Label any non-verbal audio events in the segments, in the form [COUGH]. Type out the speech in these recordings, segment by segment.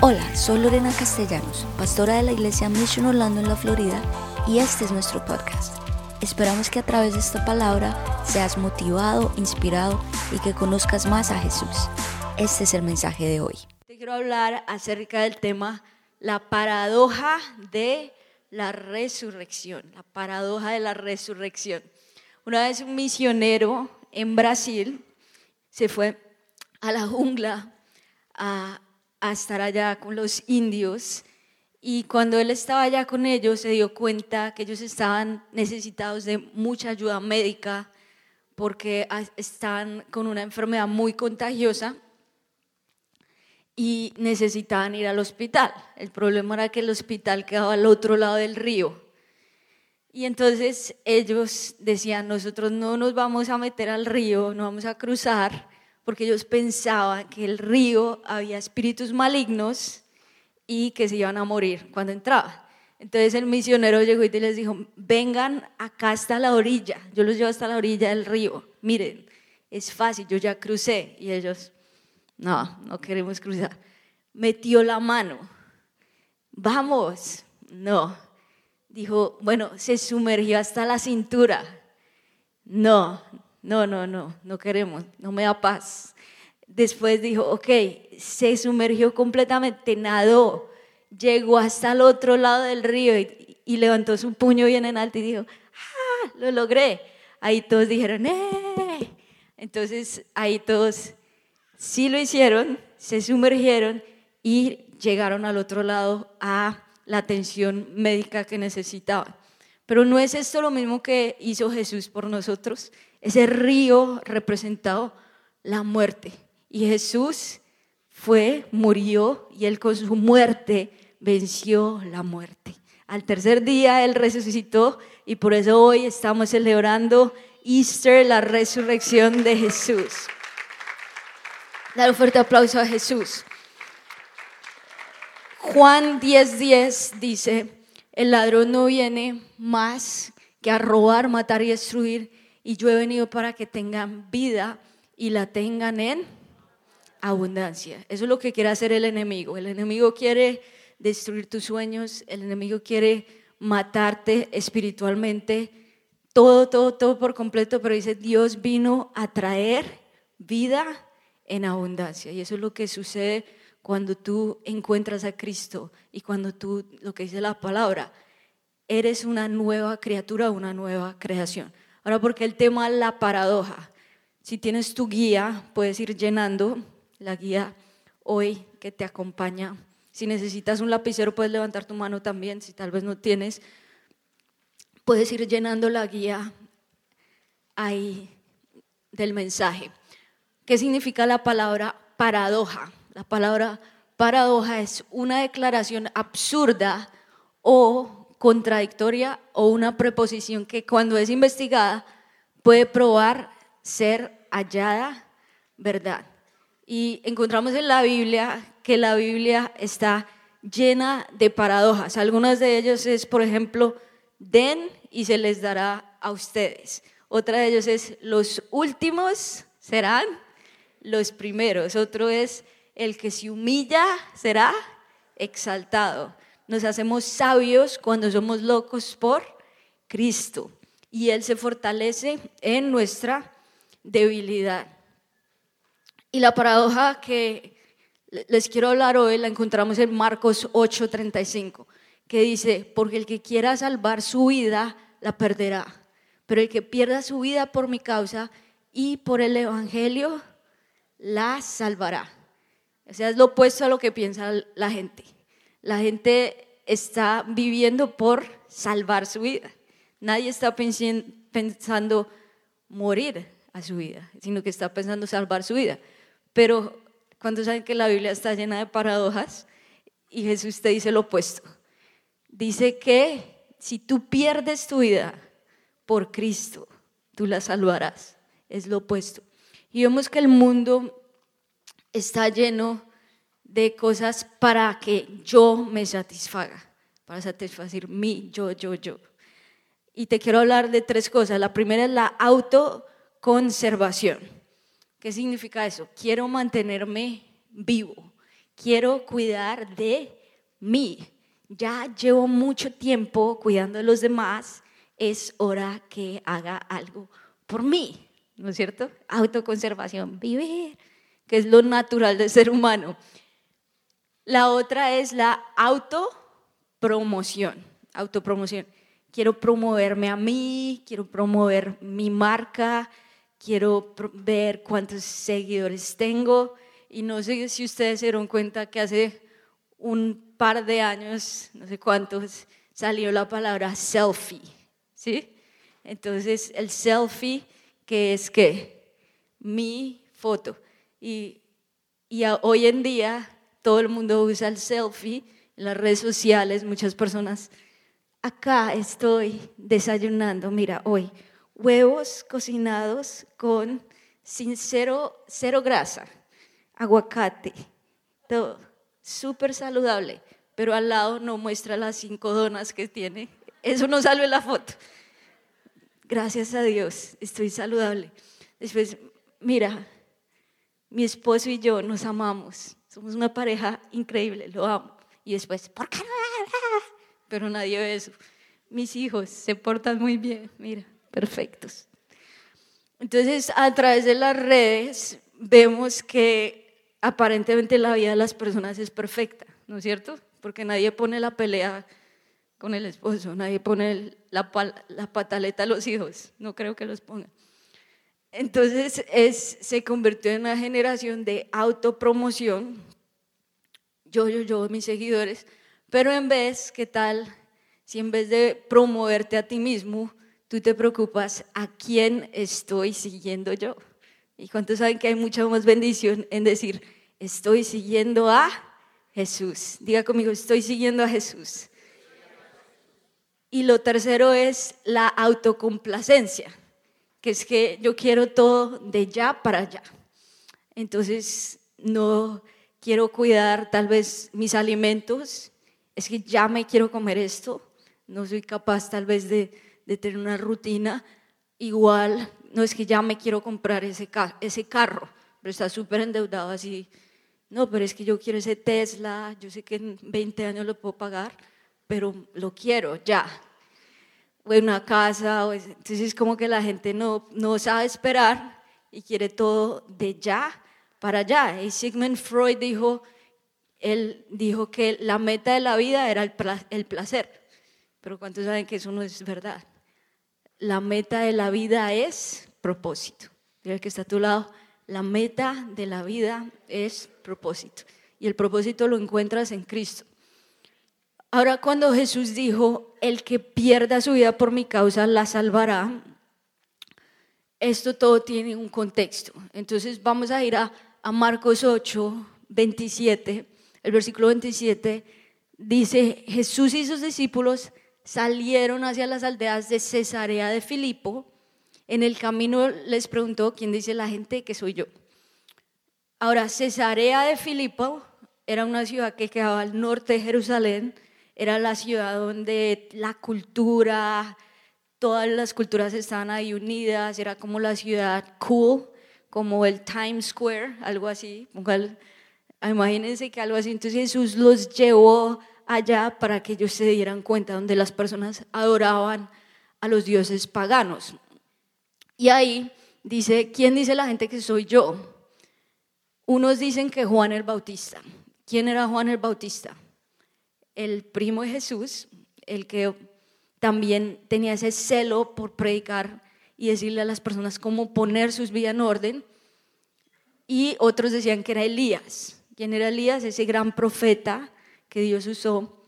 Hola, soy Lorena Castellanos, pastora de la iglesia Mission Orlando en la Florida, y este es nuestro podcast. Esperamos que a través de esta palabra seas motivado, inspirado y que conozcas más a Jesús. Este es el mensaje de hoy. Te quiero hablar acerca del tema la paradoja de la resurrección, la paradoja de la resurrección. Una vez un misionero en Brasil se fue a la jungla a a estar allá con los indios y cuando él estaba allá con ellos se dio cuenta que ellos estaban necesitados de mucha ayuda médica porque estaban con una enfermedad muy contagiosa y necesitaban ir al hospital. El problema era que el hospital quedaba al otro lado del río. Y entonces ellos decían, nosotros no nos vamos a meter al río, no vamos a cruzar, porque ellos pensaban que el río había espíritus malignos y que se iban a morir cuando entraban. Entonces el misionero llegó y les dijo, vengan acá hasta la orilla, yo los llevo hasta la orilla del río, miren, es fácil, yo ya crucé. Y ellos, no, no queremos cruzar. Metió la mano, vamos, no. Dijo, bueno, se sumergió hasta la cintura. No, no, no, no, no queremos, no me da paz. Después dijo, ok, se sumergió completamente, nadó, llegó hasta el otro lado del río y, levantó su puño bien en alto y dijo, ah, lo logré. Ahí todos dijeron, eh. Entonces ahí todos sí lo hicieron, se sumergieron y llegaron al otro lado a la atención médica que necesitaban. Pero no es esto lo mismo que hizo Jesús por nosotros. Ese río representado la muerte. Y Jesús fue, murió y él con su muerte venció la muerte. Al tercer día él resucitó y por eso hoy estamos celebrando Easter, la resurrección de Jesús. Dar un fuerte aplauso a Jesús. Juan 10:10 10 dice, el ladrón no viene más que a robar, matar y destruir, y yo he venido para que tengan vida y la tengan en abundancia. Eso es lo que quiere hacer el enemigo. El enemigo quiere destruir tus sueños, el enemigo quiere matarte espiritualmente, todo, todo, todo por completo, pero dice, Dios vino a traer vida en abundancia. Y eso es lo que sucede cuando tú encuentras a Cristo y cuando tú, lo que dice la palabra, eres una nueva criatura, una nueva creación. Ahora, porque el tema la paradoja. Si tienes tu guía, puedes ir llenando la guía hoy que te acompaña. Si necesitas un lapicero, puedes levantar tu mano también. Si tal vez no tienes, puedes ir llenando la guía ahí del mensaje. ¿Qué significa la palabra paradoja? La palabra paradoja es una declaración absurda o contradictoria o una preposición que cuando es investigada puede probar ser hallada verdad. Y encontramos en la Biblia que la Biblia está llena de paradojas. Algunas de ellas es, por ejemplo, den y se les dará a ustedes. Otra de ellos es, los últimos serán los primeros. Otro es, el que se humilla será exaltado nos hacemos sabios cuando somos locos por Cristo. Y Él se fortalece en nuestra debilidad. Y la paradoja que les quiero hablar hoy la encontramos en Marcos 8:35, que dice, porque el que quiera salvar su vida, la perderá. Pero el que pierda su vida por mi causa y por el Evangelio, la salvará. O sea, es lo opuesto a lo que piensa la gente. La gente está viviendo por salvar su vida. Nadie está pensando morir a su vida, sino que está pensando salvar su vida. Pero cuando saben que la Biblia está llena de paradojas y Jesús te dice lo opuesto. Dice que si tú pierdes tu vida por Cristo, tú la salvarás. Es lo opuesto. Y vemos que el mundo está lleno de cosas para que yo me satisfaga, para satisfacer mi yo, yo, yo. Y te quiero hablar de tres cosas. La primera es la autoconservación. ¿Qué significa eso? Quiero mantenerme vivo, quiero cuidar de mí. Ya llevo mucho tiempo cuidando de los demás, es hora que haga algo por mí, ¿no es cierto? Autoconservación, vivir, que es lo natural del ser humano. La otra es la autopromoción, autopromoción. Quiero promoverme a mí, quiero promover mi marca, quiero ver cuántos seguidores tengo. Y no sé si ustedes se dieron cuenta que hace un par de años, no sé cuántos, salió la palabra selfie, ¿sí? Entonces, el selfie, que es que mi foto. Y, y hoy en día todo el mundo usa el selfie en las redes sociales, muchas personas. Acá estoy desayunando, mira, hoy, huevos cocinados con sincero cero grasa, aguacate, todo súper saludable, pero al lado no muestra las cinco donas que tiene. Eso no sale la foto. Gracias a Dios, estoy saludable. Después, mira, mi esposo y yo nos amamos. Somos una pareja increíble, lo amo. Y después, ¿por qué no? Pero nadie ve eso. Mis hijos se portan muy bien, mira, perfectos. Entonces, a través de las redes vemos que aparentemente la vida de las personas es perfecta, ¿no es cierto? Porque nadie pone la pelea con el esposo, nadie pone la, la pataleta a los hijos, no creo que los pongan. Entonces es, se convirtió en una generación de autopromoción, yo, yo, yo, mis seguidores, pero en vez, ¿qué tal si en vez de promoverte a ti mismo, tú te preocupas a quién estoy siguiendo yo? ¿Y cuántos saben que hay mucha más bendición en decir, estoy siguiendo a Jesús? Diga conmigo, estoy siguiendo a Jesús. Y lo tercero es la autocomplacencia, que es que yo quiero todo de ya para allá. Entonces, no quiero cuidar tal vez mis alimentos, es que ya me quiero comer esto, no soy capaz tal vez de, tener una rutina, igual no es que ya me quiero comprar ese, ese carro, pero está súper endeudado así, no, pero es que yo quiero ese Tesla, yo sé que en 20 años lo puedo pagar, pero lo quiero ya. O una casa, entonces es como que la gente no, no sabe esperar y quiere todo de ya para allá. Y Sigmund Freud dijo, él dijo que la meta de la vida era el placer, pero ¿cuántos saben que eso no es verdad? La meta de la vida es propósito. Dile que está a tu lado, la meta de la vida es propósito. Y el propósito lo encuentras en Cristo. Ahora cuando Jesús dijo, el que pierda su vida por mi causa la salvará, esto todo tiene un contexto. Entonces vamos a ir a, a Marcos 8, 27. El versículo 27 dice, Jesús y sus discípulos salieron hacia las aldeas de Cesarea de Filipo. En el camino les preguntó, ¿quién dice la gente que soy yo? Ahora, Cesarea de Filipo era una ciudad que quedaba al norte de Jerusalén era la ciudad donde la cultura, todas las culturas estaban ahí unidas, era como la ciudad cool, como el Times Square, algo así. Imagínense que algo así. Entonces Jesús los llevó allá para que ellos se dieran cuenta donde las personas adoraban a los dioses paganos. Y ahí dice, ¿quién dice la gente que soy yo? Unos dicen que Juan el Bautista. ¿Quién era Juan el Bautista? El primo de Jesús, el que también tenía ese celo por predicar y decirle a las personas cómo poner sus vidas en orden. Y otros decían que era Elías. ¿Quién era Elías? Ese gran profeta que Dios usó.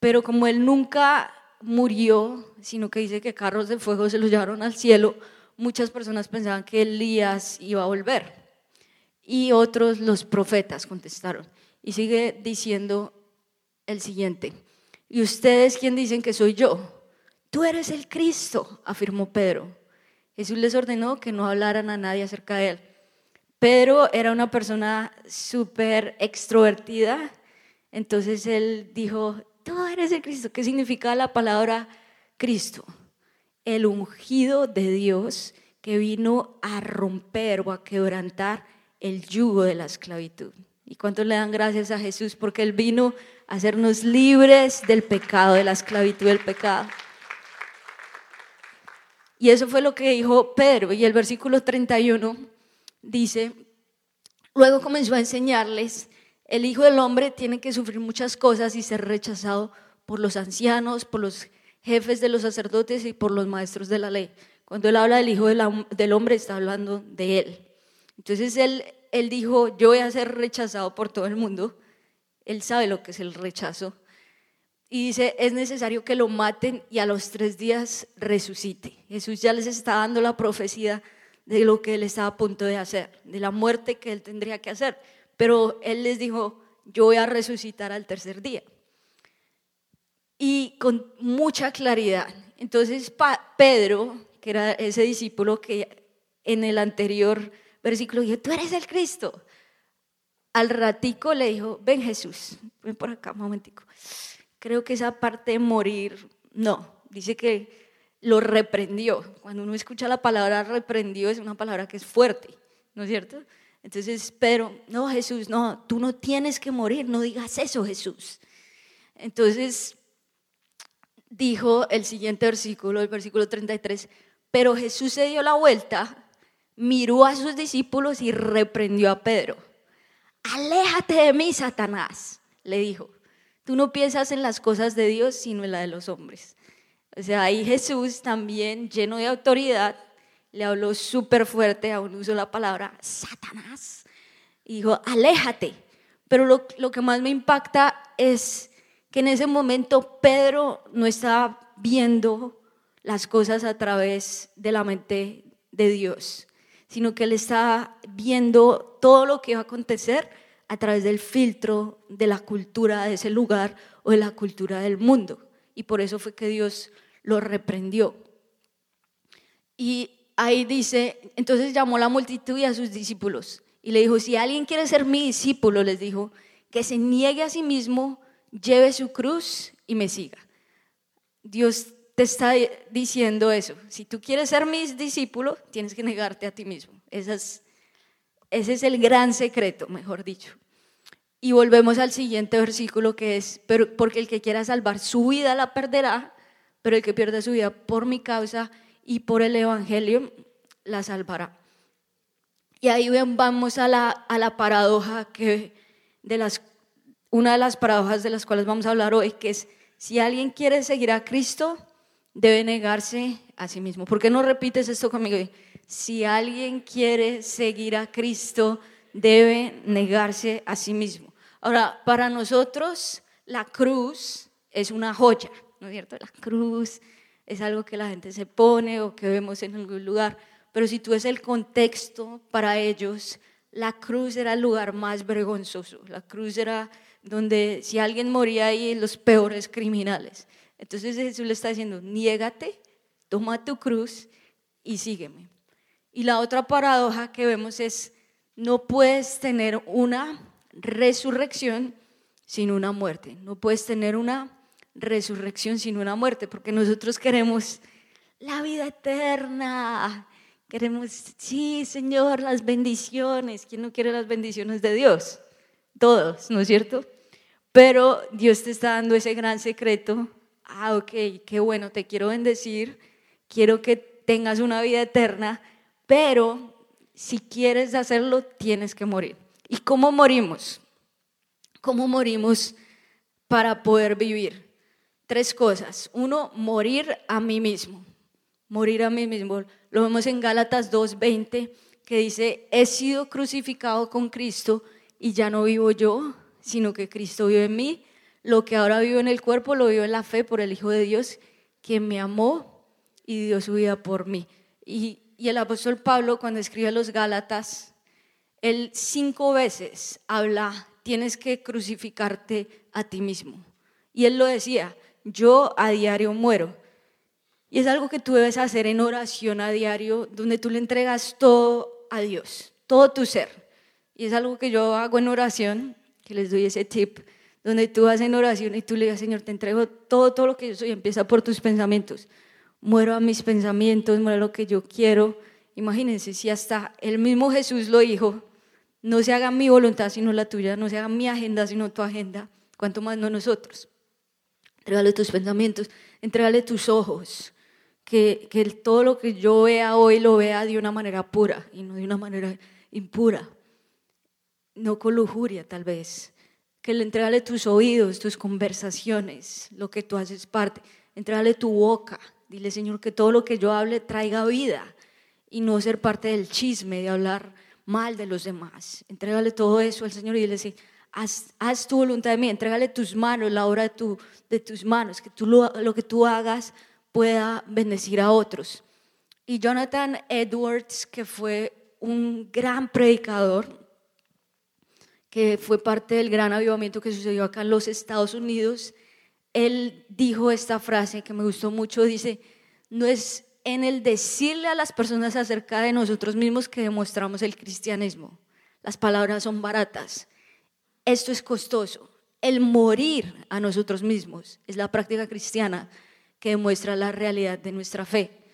Pero como él nunca murió, sino que dice que carros de fuego se los llevaron al cielo, muchas personas pensaban que Elías iba a volver. Y otros, los profetas, contestaron. Y sigue diciendo el siguiente. ¿Y ustedes quién dicen que soy yo? Tú eres el Cristo, afirmó Pedro. Jesús les ordenó que no hablaran a nadie acerca de él. Pedro era una persona súper extrovertida, entonces él dijo, tú eres el Cristo. ¿Qué significa la palabra Cristo? El ungido de Dios que vino a romper o a quebrantar el yugo de la esclavitud. ¿Y cuántos le dan gracias a Jesús? Porque Él vino a hacernos libres del pecado, de la esclavitud del pecado. Y eso fue lo que dijo Pedro. Y el versículo 31 dice, luego comenzó a enseñarles, el Hijo del Hombre tiene que sufrir muchas cosas y ser rechazado por los ancianos, por los jefes de los sacerdotes y por los maestros de la ley. Cuando él habla del Hijo del Hombre, está hablando de él. Entonces él, él dijo, yo voy a ser rechazado por todo el mundo. Él sabe lo que es el rechazo. Y dice, es necesario que lo maten y a los tres días resucite. Jesús ya les está dando la profecía de lo que él estaba a punto de hacer, de la muerte que él tendría que hacer. Pero él les dijo, yo voy a resucitar al tercer día. Y con mucha claridad. Entonces Pedro, que era ese discípulo que en el anterior versículo dijo, tú eres el Cristo. Al ratico le dijo, ven Jesús, ven por acá un momentico. Creo que esa parte de morir, no, dice que lo reprendió. Cuando uno escucha la palabra reprendió es una palabra que es fuerte, ¿no es cierto? Entonces Pedro, no Jesús, no, tú no tienes que morir, no digas eso Jesús. Entonces dijo el siguiente versículo, el versículo 33, pero Jesús se dio la vuelta, miró a sus discípulos y reprendió a Pedro. Aléjate de mí, Satanás, le dijo. Tú no piensas en las cosas de Dios, sino en la de los hombres. O sea, ahí Jesús también, lleno de autoridad, le habló súper fuerte, aún usó la palabra Satanás. Y dijo, aléjate. Pero lo, lo que más me impacta es que en ese momento Pedro no estaba viendo las cosas a través de la mente de Dios, sino que él estaba viendo todo lo que iba a acontecer a través del filtro de la cultura de ese lugar o de la cultura del mundo. Y por eso fue que Dios lo reprendió. Y ahí dice, entonces llamó a la multitud y a sus discípulos y le dijo, si alguien quiere ser mi discípulo, les dijo, que se niegue a sí mismo, lleve su cruz y me siga. Dios te está diciendo eso. Si tú quieres ser mi discípulo, tienes que negarte a ti mismo. ese es el gran secreto, mejor dicho. Y volvemos al siguiente versículo que es, pero porque el que quiera salvar su vida la perderá, pero el que pierde su vida por mi causa y por el Evangelio la salvará. Y ahí vamos a la, a la paradoja que de las, una de las paradojas de las cuales vamos a hablar hoy, que es si alguien quiere seguir a Cristo, debe negarse a sí mismo. ¿Por qué no repites esto conmigo? Si alguien quiere seguir a Cristo, debe negarse a sí mismo. Ahora, para nosotros, la cruz es una joya. ¿no es cierto? La cruz es algo que la gente se pone o que vemos en algún lugar, pero si tú ves el contexto para ellos, la cruz era el lugar más vergonzoso, la cruz era donde si alguien moría ahí, los peores criminales. Entonces Jesús le está diciendo, niégate, toma tu cruz y sígueme. Y la otra paradoja que vemos es, no puedes tener una resurrección sin una muerte, no puedes tener una resurrección sino una muerte, porque nosotros queremos la vida eterna. Queremos, sí, Señor, las bendiciones. ¿Quién no quiere las bendiciones de Dios? Todos, ¿no es cierto? Pero Dios te está dando ese gran secreto. Ah, ok, qué bueno, te quiero bendecir. Quiero que tengas una vida eterna, pero si quieres hacerlo, tienes que morir. ¿Y cómo morimos? ¿Cómo morimos para poder vivir? tres cosas. Uno, morir a mí mismo. Morir a mí mismo. Lo vemos en Gálatas 2.20 que dice, he sido crucificado con Cristo y ya no vivo yo, sino que Cristo vive en mí. Lo que ahora vivo en el cuerpo lo vivo en la fe por el Hijo de Dios, quien me amó y dio su vida por mí. Y, y el apóstol Pablo, cuando escribe a los Gálatas, él cinco veces habla, tienes que crucificarte a ti mismo. Y él lo decía, yo a diario muero. Y es algo que tú debes hacer en oración a diario, donde tú le entregas todo a Dios, todo tu ser. Y es algo que yo hago en oración, que les doy ese tip, donde tú haces en oración y tú le digas, Señor, te entrego todo, todo lo que yo soy, empieza por tus pensamientos. Muero a mis pensamientos, muero a lo que yo quiero. Imagínense si hasta el mismo Jesús lo dijo, no se haga mi voluntad sino la tuya, no se haga mi agenda sino tu agenda, cuanto más no nosotros. Entrégale tus pensamientos, entrégale tus ojos, que, que todo lo que yo vea hoy lo vea de una manera pura y no de una manera impura, no con lujuria tal vez. Que le entregale tus oídos, tus conversaciones, lo que tú haces parte. Entrégale tu boca. Dile, Señor, que todo lo que yo hable traiga vida y no ser parte del chisme, de hablar mal de los demás. Entrégale todo eso al Señor y dile, haz, haz tu voluntad de mí, entrégale tus manos, la obra de tus manos, que tú lo, lo que tú hagas pueda bendecir a otros. Y Jonathan Edwards, que fue un gran predicador, que fue parte del gran avivamiento que sucedió acá en los Estados Unidos, él dijo esta frase que me gustó mucho, dice, no es en el decirle a las personas acerca de nosotros mismos que demostramos el cristianismo. Las palabras son baratas. Esto es costoso. El morir a nosotros mismos es la práctica cristiana que demuestra la realidad de nuestra fe.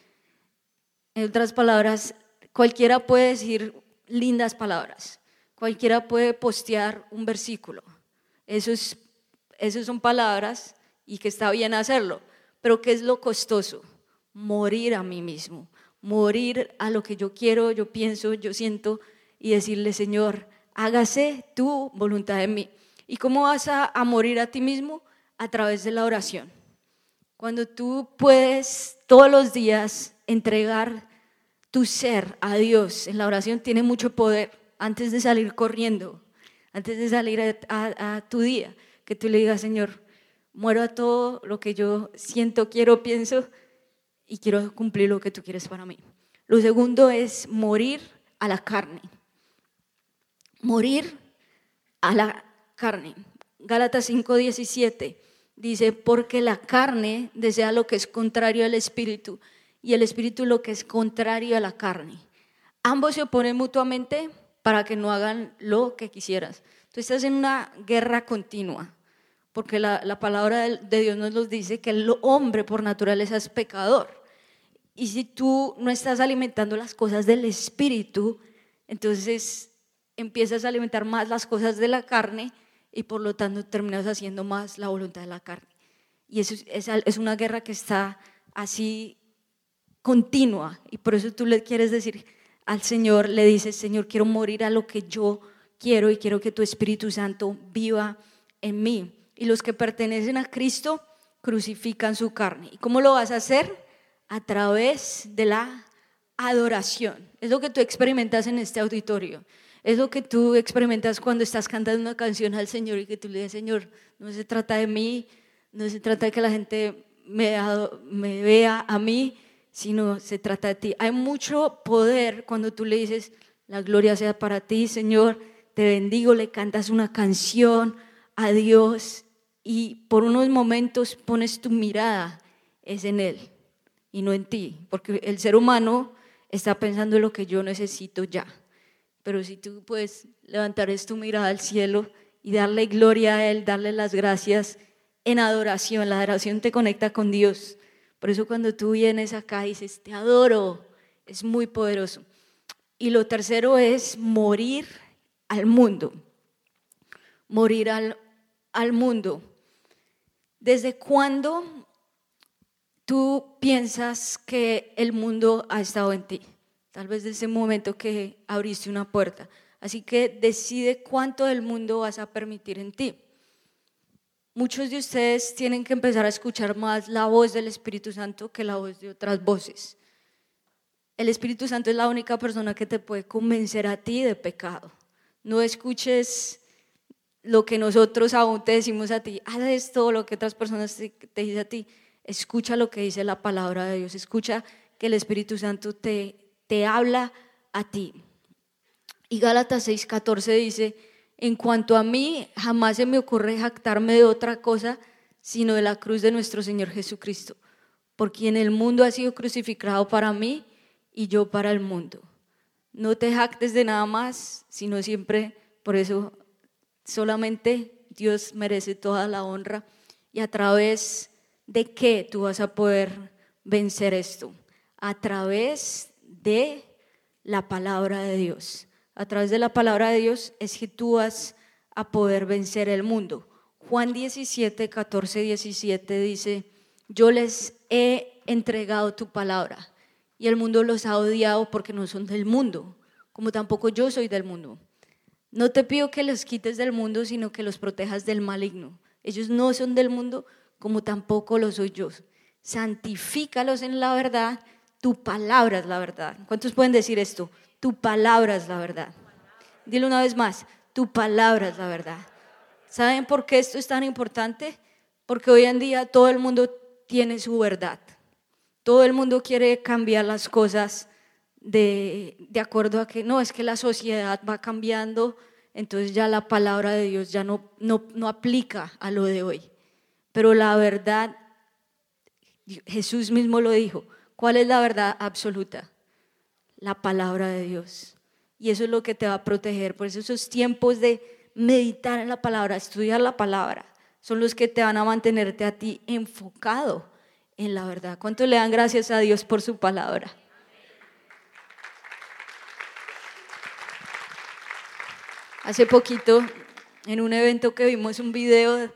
En otras palabras, cualquiera puede decir lindas palabras, cualquiera puede postear un versículo. Eso es, esas son palabras y que está bien hacerlo, pero ¿qué es lo costoso? Morir a mí mismo, morir a lo que yo quiero, yo pienso, yo siento y decirle, Señor, hágase tu voluntad en mí. ¿Y cómo vas a, a morir a ti mismo? A través de la oración. Cuando tú puedes todos los días entregar tu ser a Dios en la oración, tiene mucho poder antes de salir corriendo, antes de salir a, a tu día, que tú le digas, Señor, muero a todo lo que yo siento, quiero, pienso y quiero cumplir lo que tú quieres para mí. Lo segundo es morir a la carne morir a la carne. Gálatas 5:17 dice, porque la carne desea lo que es contrario al espíritu y el espíritu lo que es contrario a la carne. Ambos se oponen mutuamente para que no hagan lo que quisieras. Tú estás en una guerra continua, porque la, la palabra de Dios nos dice que el hombre por naturaleza es pecador. Y si tú no estás alimentando las cosas del espíritu, entonces empiezas a alimentar más las cosas de la carne y por lo tanto terminas haciendo más la voluntad de la carne. Y eso es, es una guerra que está así continua y por eso tú le quieres decir al Señor, le dices, Señor, quiero morir a lo que yo quiero y quiero que tu Espíritu Santo viva en mí. Y los que pertenecen a Cristo crucifican su carne. ¿Y cómo lo vas a hacer? A través de la adoración. Es lo que tú experimentas en este auditorio. Es lo que tú experimentas cuando estás cantando una canción al Señor y que tú le dices, Señor, no se trata de mí, no se trata de que la gente me, me vea a mí, sino se trata de ti. Hay mucho poder cuando tú le dices, la gloria sea para ti, Señor, te bendigo, le cantas una canción a Dios y por unos momentos pones tu mirada, es en Él y no en ti, porque el ser humano está pensando en lo que yo necesito ya. Pero si tú puedes levantar tu mirada al cielo y darle gloria a Él, darle las gracias en adoración, la adoración te conecta con Dios. Por eso cuando tú vienes acá dices, te adoro, es muy poderoso. Y lo tercero es morir al mundo. Morir al, al mundo. ¿Desde cuándo tú piensas que el mundo ha estado en ti? tal vez de ese momento que abriste una puerta. Así que decide cuánto del mundo vas a permitir en ti. Muchos de ustedes tienen que empezar a escuchar más la voz del Espíritu Santo que la voz de otras voces. El Espíritu Santo es la única persona que te puede convencer a ti de pecado. No escuches lo que nosotros aún te decimos a ti, haz esto, lo que otras personas te, dicen a ti. Escucha lo que dice la palabra de Dios, escucha que el Espíritu Santo te te habla a ti. Y Gálatas 6:14 dice, en cuanto a mí, jamás se me ocurre jactarme de otra cosa sino de la cruz de nuestro Señor Jesucristo, por quien el mundo ha sido crucificado para mí y yo para el mundo. No te jactes de nada más, sino siempre, por eso solamente Dios merece toda la honra y a través de qué tú vas a poder vencer esto. A través de la palabra de Dios, a través de la palabra de Dios es que tú vas a poder vencer el mundo. Juan 17, 14, 17 dice, yo les he entregado tu palabra y el mundo los ha odiado porque no son del mundo, como tampoco yo soy del mundo. No te pido que los quites del mundo, sino que los protejas del maligno. Ellos no son del mundo, como tampoco lo soy yo. Santifícalos en la verdad, tu palabra es la verdad. ¿Cuántos pueden decir esto? Tu palabra es la verdad. Dile una vez más, tu palabra es la verdad. ¿Saben por qué esto es tan importante? Porque hoy en día todo el mundo tiene su verdad. Todo el mundo quiere cambiar las cosas de, de acuerdo a que no, es que la sociedad va cambiando, entonces ya la palabra de Dios ya no, no, no aplica a lo de hoy. Pero la verdad, Jesús mismo lo dijo, ¿cuál es la verdad absoluta? La palabra de Dios. Y eso es lo que te va a proteger. Por eso esos tiempos de meditar en la palabra, estudiar la palabra, son los que te van a mantenerte a ti enfocado en la verdad. ¿Cuánto le dan gracias a Dios por su palabra? Hace poquito, en un evento que vimos un video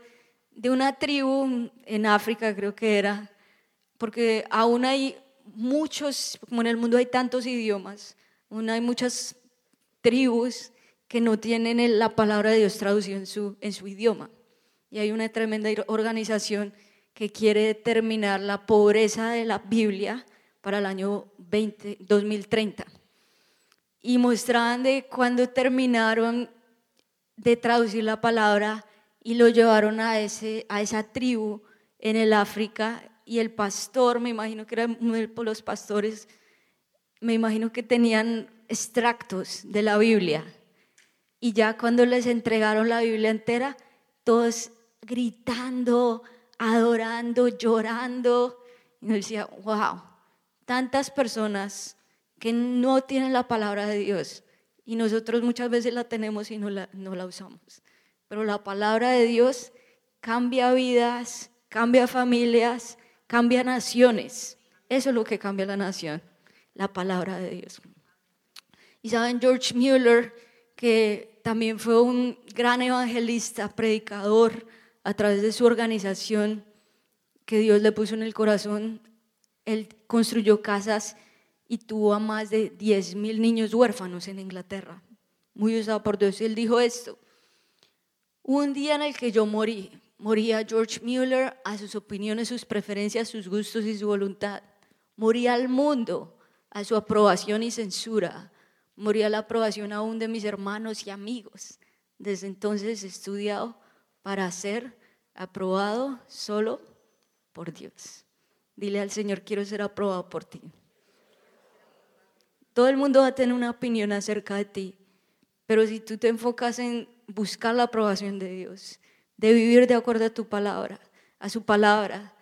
de una tribu en África, creo que era, porque aún hay muchos, como en el mundo hay tantos idiomas, hay muchas tribus que no tienen la palabra de Dios traducida en su, en su idioma. Y hay una tremenda organización que quiere determinar la pobreza de la Biblia para el año 20, 2030. Y mostraban de cuando terminaron de traducir la palabra y lo llevaron a, ese, a esa tribu en el África y el pastor, me imagino que eran los pastores, me imagino que tenían extractos de la Biblia. Y ya cuando les entregaron la Biblia entera, todos gritando, adorando, llorando. Y yo decía, wow, tantas personas que no tienen la palabra de Dios y nosotros muchas veces la tenemos y no la, no la usamos. Pero la palabra de Dios cambia vidas, cambia familias, cambia naciones. Eso es lo que cambia la nación, la palabra de Dios. Y saben, George Mueller, que también fue un gran evangelista, predicador, a través de su organización que Dios le puso en el corazón, él construyó casas y tuvo a más de 10 mil niños huérfanos en Inglaterra. Muy usado por Dios. Él dijo esto. Un día en el que yo morí, moría George Mueller a sus opiniones, sus preferencias, sus gustos y su voluntad. Moría al mundo a su aprobación y censura. Moría la aprobación aún de mis hermanos y amigos. Desde entonces he estudiado para ser aprobado solo por Dios. Dile al Señor, quiero ser aprobado por ti. Todo el mundo va a tener una opinión acerca de ti, pero si tú te enfocas en buscar la aprobación de Dios, de vivir de acuerdo a tu palabra, a su palabra,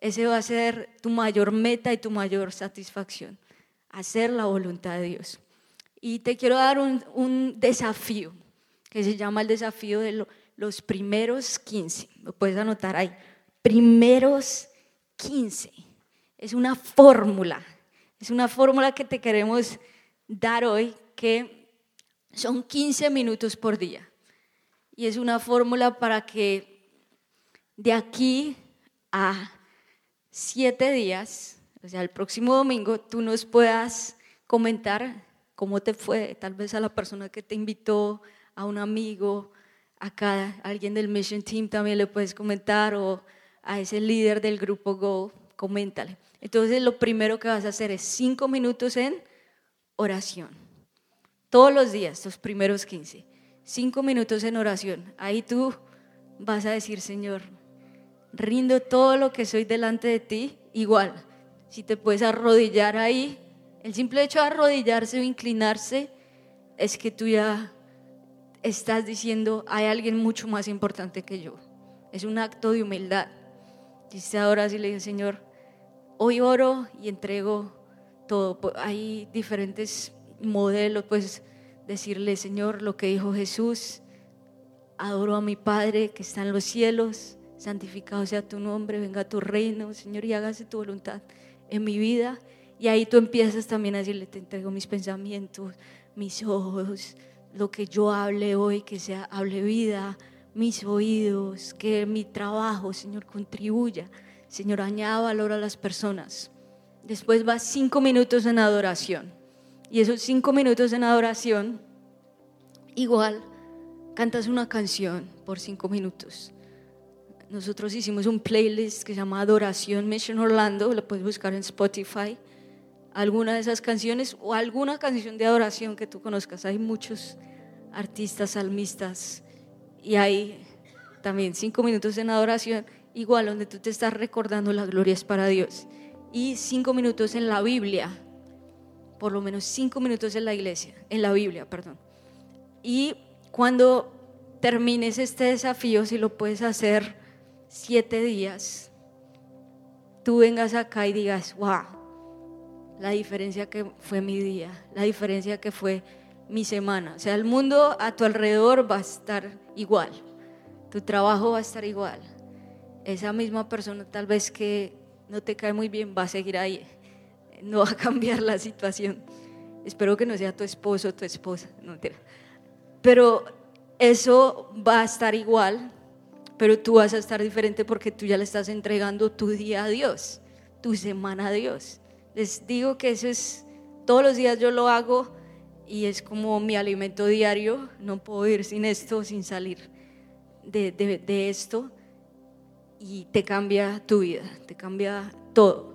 ese va a ser tu mayor meta y tu mayor satisfacción, hacer la voluntad de Dios. Y te quiero dar un, desafío que se llama el desafío de los primeros 15. Lo puedes anotar ahí. Primeros 15. Es una fórmula es una fórmula que te queremos dar hoy que son 15 minutos por día. Y es una fórmula para que de aquí a 7 días, o sea, el próximo domingo, tú nos puedas comentar cómo te fue, tal vez a la persona que te invitó, a un amigo, acá alguien del Mission Team también le puedes comentar o a ese líder del grupo Go, coméntale. Entonces lo primero que vas a hacer es cinco minutos en oración. Todos los días, los primeros 15. Cinco minutos en oración. Ahí tú vas a decir, Señor, rindo todo lo que soy delante de ti. Igual, si te puedes arrodillar ahí, el simple hecho de arrodillarse o inclinarse es que tú ya estás diciendo, hay alguien mucho más importante que yo. Es un acto de humildad. Dice ahora si le dije, Señor, hoy oro y entrego todo. Hay diferentes modelos, pues decirle, Señor, lo que dijo Jesús, adoro a mi Padre que está en los cielos, santificado sea tu nombre, venga tu reino, Señor, y hágase tu voluntad en mi vida. Y ahí tú empiezas también a decirle, te entrego mis pensamientos, mis ojos, lo que yo hable hoy, que sea hable vida, mis oídos, que mi trabajo, Señor, contribuya. Señor, añada valor a las personas. Después va cinco minutos en adoración. Y esos cinco minutos en adoración, igual, cantas una canción por cinco minutos. Nosotros hicimos un playlist que se llama Adoración Mission Orlando, lo puedes buscar en Spotify. Alguna de esas canciones o alguna canción de adoración que tú conozcas. Hay muchos artistas salmistas y hay también cinco minutos en adoración, igual donde tú te estás recordando las glorias para Dios. Y cinco minutos en la Biblia, por lo menos cinco minutos en la iglesia, en la Biblia, perdón. Y cuando termines este desafío, si lo puedes hacer siete días, tú vengas acá y digas, wow, la diferencia que fue mi día, la diferencia que fue mi semana. O sea, el mundo a tu alrededor va a estar igual, tu trabajo va a estar igual. Esa misma persona tal vez que no te cae muy bien va a seguir ahí, [LAUGHS] no va a cambiar la situación. Espero que no sea tu esposo o tu esposa, no Pero eso va a estar igual pero tú vas a estar diferente porque tú ya le estás entregando tu día a Dios, tu semana a Dios. Les digo que eso es, todos los días yo lo hago y es como mi alimento diario, no puedo ir sin esto, sin salir de, de esto y te cambia tu vida, te cambia todo.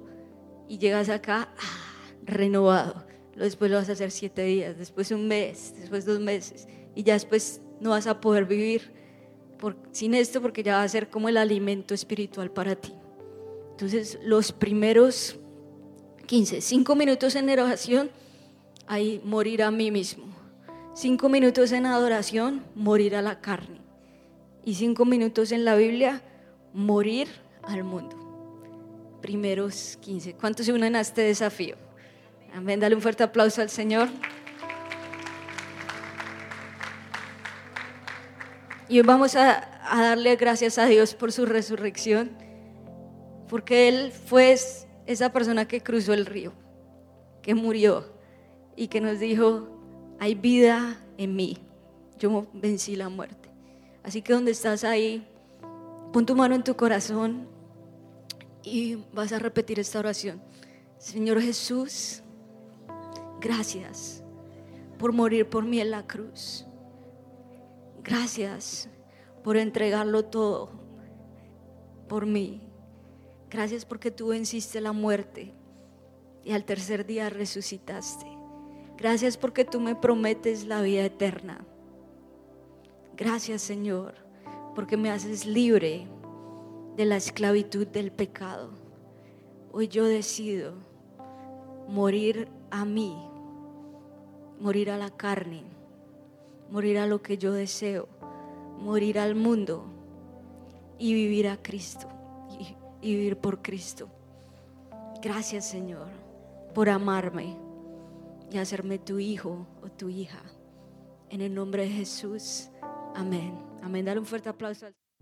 Y llegas acá ah, renovado. Después lo vas a hacer siete días, después un mes, después dos meses. Y ya después no vas a poder vivir sin esto porque ya va a ser como el alimento espiritual para ti. Entonces, los primeros 15, 5 minutos en oración, ahí morir a mí mismo. 5 minutos en adoración, morir a la carne. Y 5 minutos en la Biblia, morir al mundo. Primeros 15. ¿Cuántos se unen a este desafío? Amén. Dale un fuerte aplauso al Señor. Y hoy vamos a, darle gracias a Dios por su resurrección, porque Él fue esa persona que cruzó el río, que murió y que nos dijo, hay vida en mí, yo vencí la muerte. Así que donde estás ahí, pon tu mano en tu corazón y vas a repetir esta oración. Señor Jesús, gracias por morir por mí en la cruz. Gracias por entregarlo todo por mí. Gracias porque tú venciste la muerte y al tercer día resucitaste. Gracias porque tú me prometes la vida eterna. Gracias Señor porque me haces libre de la esclavitud del pecado. Hoy yo decido morir a mí, morir a la carne morir a lo que yo deseo, morir al mundo y vivir a Cristo y, vivir por Cristo. Gracias Señor por amarme y hacerme tu hijo o tu hija. En el nombre de Jesús. Amén. Amén. Dale un fuerte aplauso.